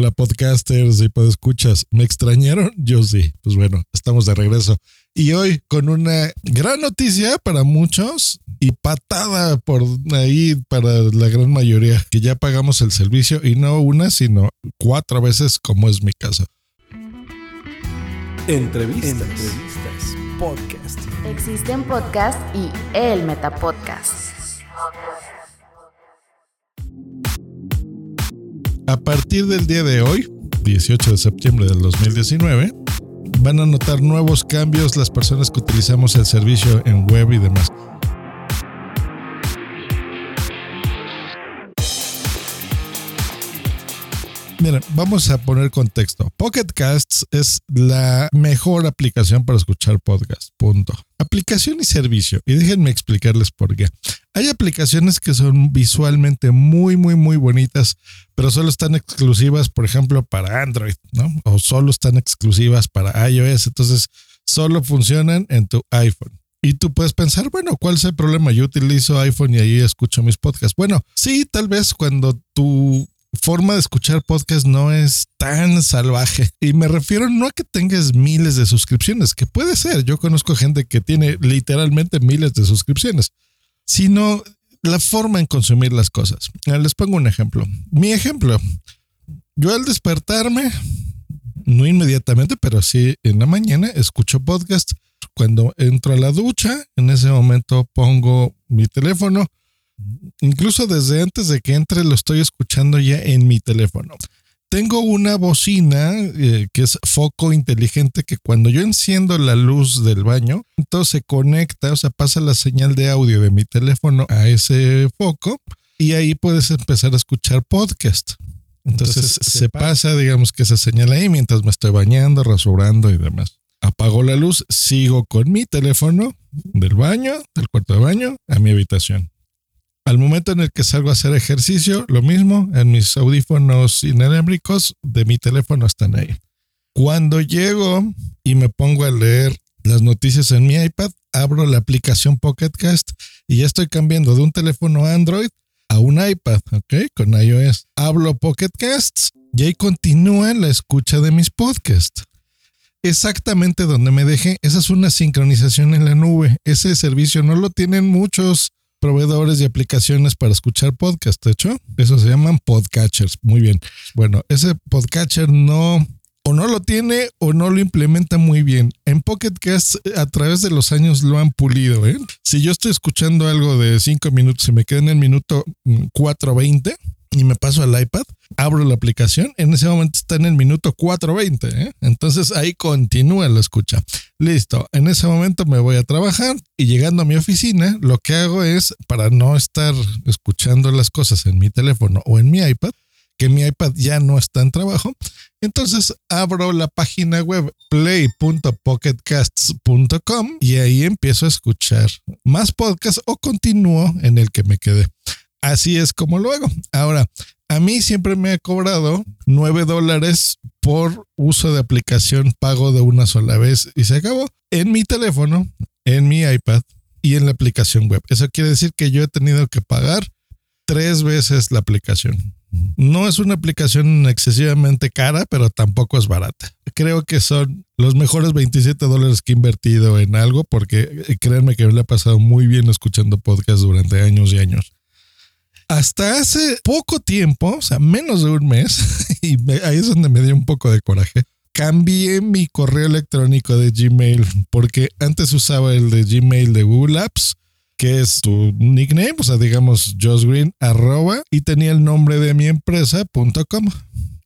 Hola podcasters y escuchas. ¿Me extrañaron? Yo sí. Pues bueno, estamos de regreso. Y hoy con una gran noticia para muchos y patada por ahí para la gran mayoría, que ya pagamos el servicio y no una, sino cuatro veces como es mi caso. Entrevistas. Entrevistas. Podcast. Existen podcast y el Metapodcast. A partir del día de hoy, 18 de septiembre del 2019, van a notar nuevos cambios las personas que utilizamos el servicio en web y demás. Miren, vamos a poner contexto. Pocket Casts es la mejor aplicación para escuchar podcast. Punto. Aplicación y servicio. Y déjenme explicarles por qué. Hay aplicaciones que son visualmente muy, muy, muy bonitas, pero solo están exclusivas, por ejemplo, para Android, ¿no? O solo están exclusivas para iOS. Entonces, solo funcionan en tu iPhone. Y tú puedes pensar, bueno, ¿cuál es el problema? Yo utilizo iPhone y ahí escucho mis podcasts. Bueno, sí, tal vez cuando tu forma de escuchar podcast no es tan salvaje. Y me refiero no a que tengas miles de suscripciones, que puede ser. Yo conozco gente que tiene literalmente miles de suscripciones, sino la forma en consumir las cosas. Les pongo un ejemplo. Mi ejemplo, yo al despertarme, no inmediatamente, pero sí en la mañana, escucho podcast. Cuando entro a la ducha, en ese momento pongo mi teléfono Incluso desde antes de que entre lo estoy escuchando ya en mi teléfono. Tengo una bocina eh, que es foco inteligente que cuando yo enciendo la luz del baño, entonces se conecta, o sea, pasa la señal de audio de mi teléfono a ese foco y ahí puedes empezar a escuchar podcast. Entonces, se, pasa, digamos que esa señal ahí mientras me estoy bañando, rasurando y demás. Apago la luz, sigo con mi teléfono del baño, del cuarto de baño, a mi habitación. Al momento en el que salgo a hacer ejercicio, lo mismo, en mis audífonos inalámbricos de mi teléfono están ahí. Cuando llego y me pongo a leer las noticias en mi iPad, abro la aplicación Pocket Cast y ya estoy cambiando de un teléfono Android a un iPad, ¿ok? Con iOS. Hablo Pocket Casts y ahí continúa la escucha de mis podcasts. Exactamente donde me dejé, esa es una sincronización en la nube. Ese servicio no lo tienen muchos proveedores y aplicaciones para escuchar podcast. De hecho, eso se llaman podcatchers. Muy bien. Bueno, ese podcatcher no o no lo tiene o no lo implementa muy bien. En Pocket Cast a través de los años lo han pulido. ¿eh? Si yo estoy escuchando algo de 5 minutos y me queda en el minuto 4.20 y me paso al iPad, abro la aplicación, en ese momento está en el minuto 4.20, ¿eh? entonces ahí continúa la escucha. Listo, en ese momento me voy a trabajar y llegando a mi oficina, lo que hago es, para no estar escuchando las cosas en mi teléfono o en mi iPad, que mi iPad ya no está en trabajo. Entonces abro la página web play.pocketcasts.com y ahí empiezo a escuchar más podcasts o continúo en el que me quedé. Así es como lo hago. Ahora, a mí siempre me ha cobrado 9 dólares por uso de aplicación pago de una sola vez y se acabó en mi teléfono, en mi iPad y en la aplicación web. Eso quiere decir que yo he tenido que pagar tres veces la aplicación. No es una aplicación excesivamente cara, pero tampoco es barata. Creo que son los mejores 27 dólares que he invertido en algo, porque eh, créanme que me lo he pasado muy bien escuchando podcasts durante años y años. Hasta hace poco tiempo, o sea, menos de un mes, y ahí es donde me dio un poco de coraje, cambié mi correo electrónico de Gmail, porque antes usaba el de Gmail de Google Apps que es tu nickname, o sea, digamos Josh Green, arroba, y tenía el nombre de mi empresa.com.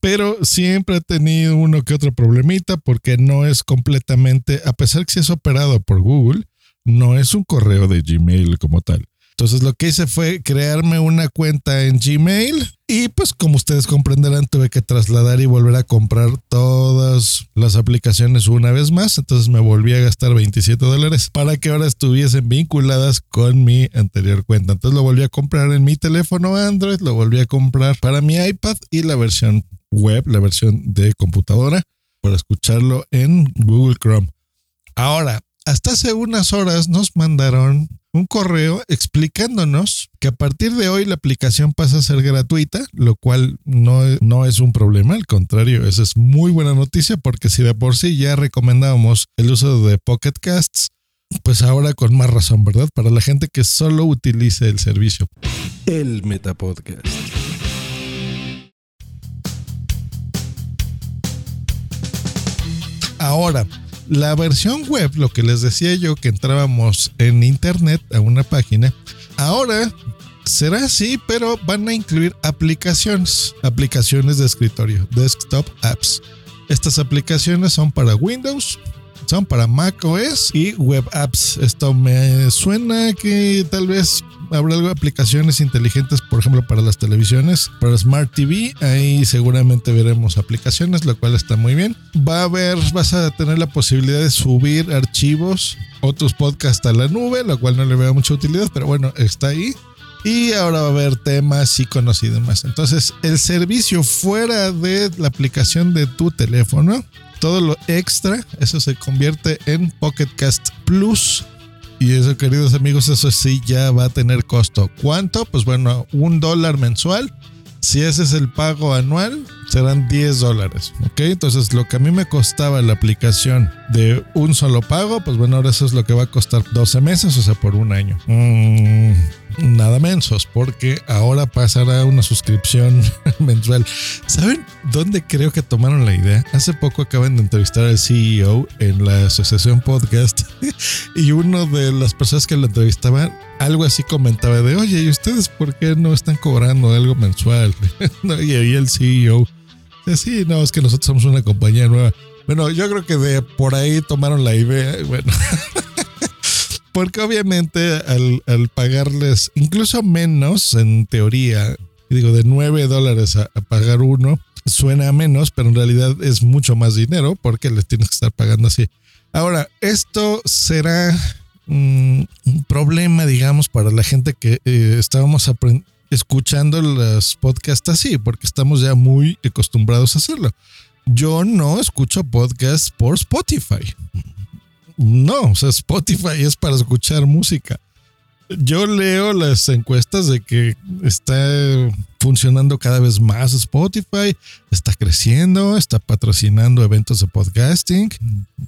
Pero siempre he tenido uno que otro problemita porque no es completamente, a pesar que si es operado por Google, no es un correo de Gmail como tal. Entonces lo que hice fue crearme una cuenta en Gmail y pues como ustedes comprenderán tuve que trasladar y volver a comprar todas las aplicaciones una vez más. Entonces me volví a gastar 27 dólares para que ahora estuviesen vinculadas con mi anterior cuenta. Entonces lo volví a comprar en mi teléfono Android, lo volví a comprar para mi iPad y la versión web, la versión de computadora para escucharlo en Google Chrome. Ahora, hasta hace unas horas nos mandaron un correo explicándonos que a partir de hoy la aplicación pasa a ser gratuita, lo cual no, no es un problema, al contrario, esa es muy buena noticia porque si de por sí ya recomendábamos el uso de Pocket Casts, pues ahora con más razón, ¿verdad? Para la gente que solo utilice el servicio. El Metapodcast. Ahora, la versión web, lo que les decía yo, que entrábamos en internet a una página, ahora será así, pero van a incluir aplicaciones, aplicaciones de escritorio, desktop apps. Estas aplicaciones son para Windows, son para Mac OS y web apps. Esto me suena que tal vez habrá aplicaciones inteligentes, por ejemplo, para las televisiones, para Smart TV. Ahí seguramente veremos aplicaciones, lo cual está muy bien. Va a haber, vas a tener la posibilidad de subir archivos, otros podcasts a la nube, lo cual no le veo mucha utilidad, pero bueno, está ahí. Y ahora va a haber temas, iconos y demás. Entonces, el servicio fuera de la aplicación de tu teléfono, todo lo extra, eso se convierte en Pocket Cast Plus. Y eso, queridos amigos, eso sí ya va a tener costo. ¿Cuánto? Pues bueno, un dólar mensual. Si ese es el pago anual, serán 10 dólares. ¿Ok? Entonces, lo que a mí me costaba la aplicación de un solo pago, pues bueno, ahora eso es lo que va a costar 12 meses, o sea, por un año. Mm, nada mensos, porque ahora pasará una suscripción mensual. ¿Saben dónde creo que tomaron la idea? Hace poco acaban de entrevistar al CEO en la Asociación Podcast y uno de las personas que lo entrevistaban algo así comentaba de, oye, ¿y ustedes por qué no están cobrando algo mensual? y ahí el CEO, sí, no, es que nosotros somos una compañía nueva. Bueno, yo creo que de por ahí tomaron la idea. Bueno. Porque obviamente al, al, pagarles incluso menos en teoría, digo de 9 dólares a, a, pagar uno, suena menos, pero en realidad es mucho más dinero porque les tienes que estar pagando así. Ahora, esto será un, un problema, digamos, para la gente que eh, estábamos escuchando los podcasts así, porque estamos ya muy acostumbrados a hacerlo. Yo no escucho podcasts por Spotify. No, o sea, Spotify es para escuchar música. Yo leo las encuestas de que está funcionando cada vez más Spotify, está creciendo, está patrocinando eventos de podcasting,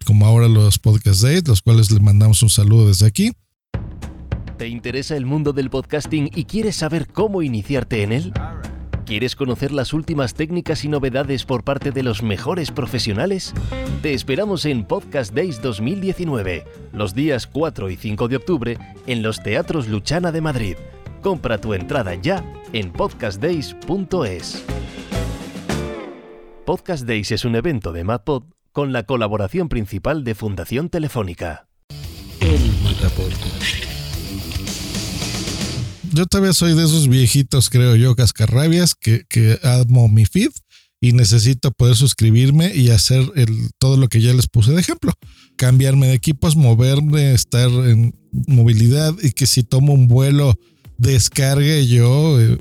como ahora los Podcast Days, los cuales le mandamos un saludo desde aquí. ¿Te interesa el mundo del podcasting y quieres saber cómo iniciarte en él? ¿Quieres conocer las últimas técnicas y novedades por parte de los mejores profesionales? Te esperamos en Podcast Days 2019, los días 4 y 5 de octubre, en los Teatros Luchana de Madrid. Compra tu entrada ya en podcastdays.es. Podcast Days es un evento de MadPod con la colaboración principal de Fundación Telefónica. El yo todavía soy de esos viejitos, creo yo, cascarrabias, que, que amo mi feed y necesito poder suscribirme y hacer el, todo lo que ya les puse de ejemplo. Cambiarme de equipos, moverme, estar en movilidad y que si tomo un vuelo descargue yo eh,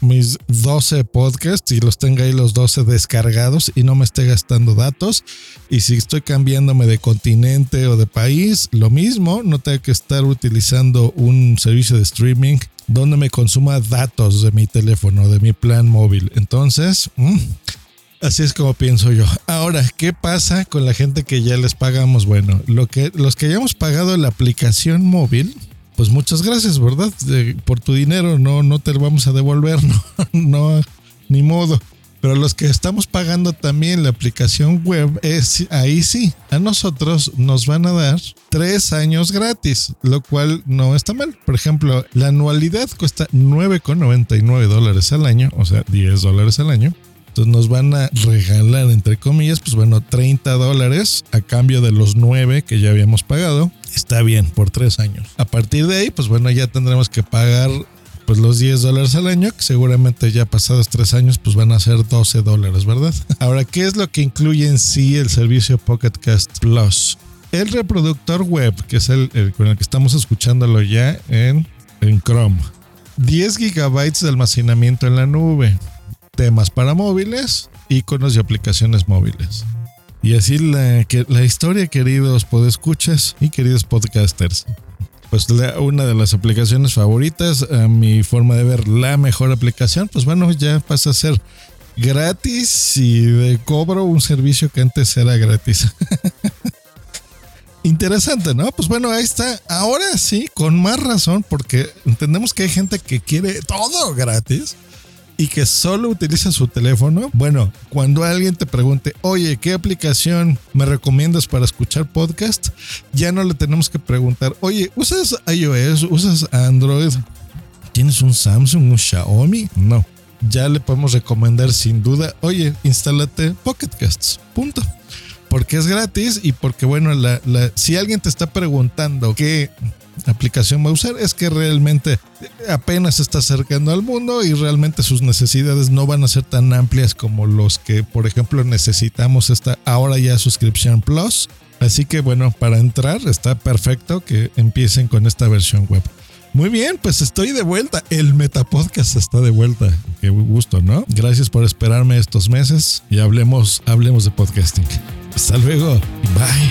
mis 12 podcasts y los tenga ahí los 12 descargados y no me esté gastando datos. Y si estoy cambiándome de continente o de país, lo mismo, no tengo que estar utilizando un servicio de streaming donde me consuma datos de mi teléfono, de mi plan móvil. Entonces, mm, así es como pienso yo. Ahora, ¿qué pasa con la gente que ya les pagamos? Bueno, lo que, los que hayamos pagado la aplicación móvil, pues muchas gracias, ¿verdad? por tu dinero, no, no te lo vamos a devolver, no, no, ni modo. Pero los que estamos pagando también la aplicación web, es, ahí sí, a nosotros nos van a dar tres años gratis, lo cual no está mal. Por ejemplo, la anualidad cuesta 9,99 dólares al año, o sea, 10 dólares al año. Entonces nos van a regalar, entre comillas, pues bueno, 30 dólares a cambio de los 9 que ya habíamos pagado. Está bien, por tres años. A partir de ahí, pues bueno, ya tendremos que pagar pues los 10 dólares al año, que seguramente ya pasados tres años, pues van a ser 12 dólares, ¿verdad? Ahora, ¿qué es lo que incluye en sí el servicio Pocket Cast Plus? El reproductor web, que es el, con el que estamos escuchándolo ya en, en Chrome. 10 gigabytes de almacenamiento en la nube temas para móviles, iconos y aplicaciones móviles. Y así la, que, la historia, queridos podescuchas y queridos podcasters. Pues una de las aplicaciones favoritas, a mi forma de ver, la mejor aplicación, pues bueno, ya pasa a ser gratis y de cobro un servicio que antes era gratis. Interesante, ¿no? Pues bueno, ahí está. Ahora sí, con más razón, porque entendemos que hay gente que quiere todo gratis y que solo utiliza su teléfono, bueno, cuando alguien te pregunte, oye, ¿qué aplicación me recomiendas para escuchar podcast? Ya no le tenemos que preguntar, oye, ¿usas iOS? ¿Usas Android? ¿Tienes un Samsung, un Xiaomi? No. Ya le podemos recomendar sin duda, oye, instálate Pocket Casts. Punto porque es gratis y porque, bueno, si alguien te está preguntando qué aplicación va a usar, es que realmente apenas está acercando al mundo y realmente sus necesidades no van a ser tan amplias como los que, por ejemplo, necesitamos esta ahora ya suscripción Plus. Así que bueno, para entrar está perfecto que empiecen con esta versión web. Muy bien, pues estoy de vuelta. El Metapodcast está de vuelta. Qué gusto, ¿no? Gracias por esperarme estos meses y hablemos, hablemos de podcasting. Hasta luego. Bye.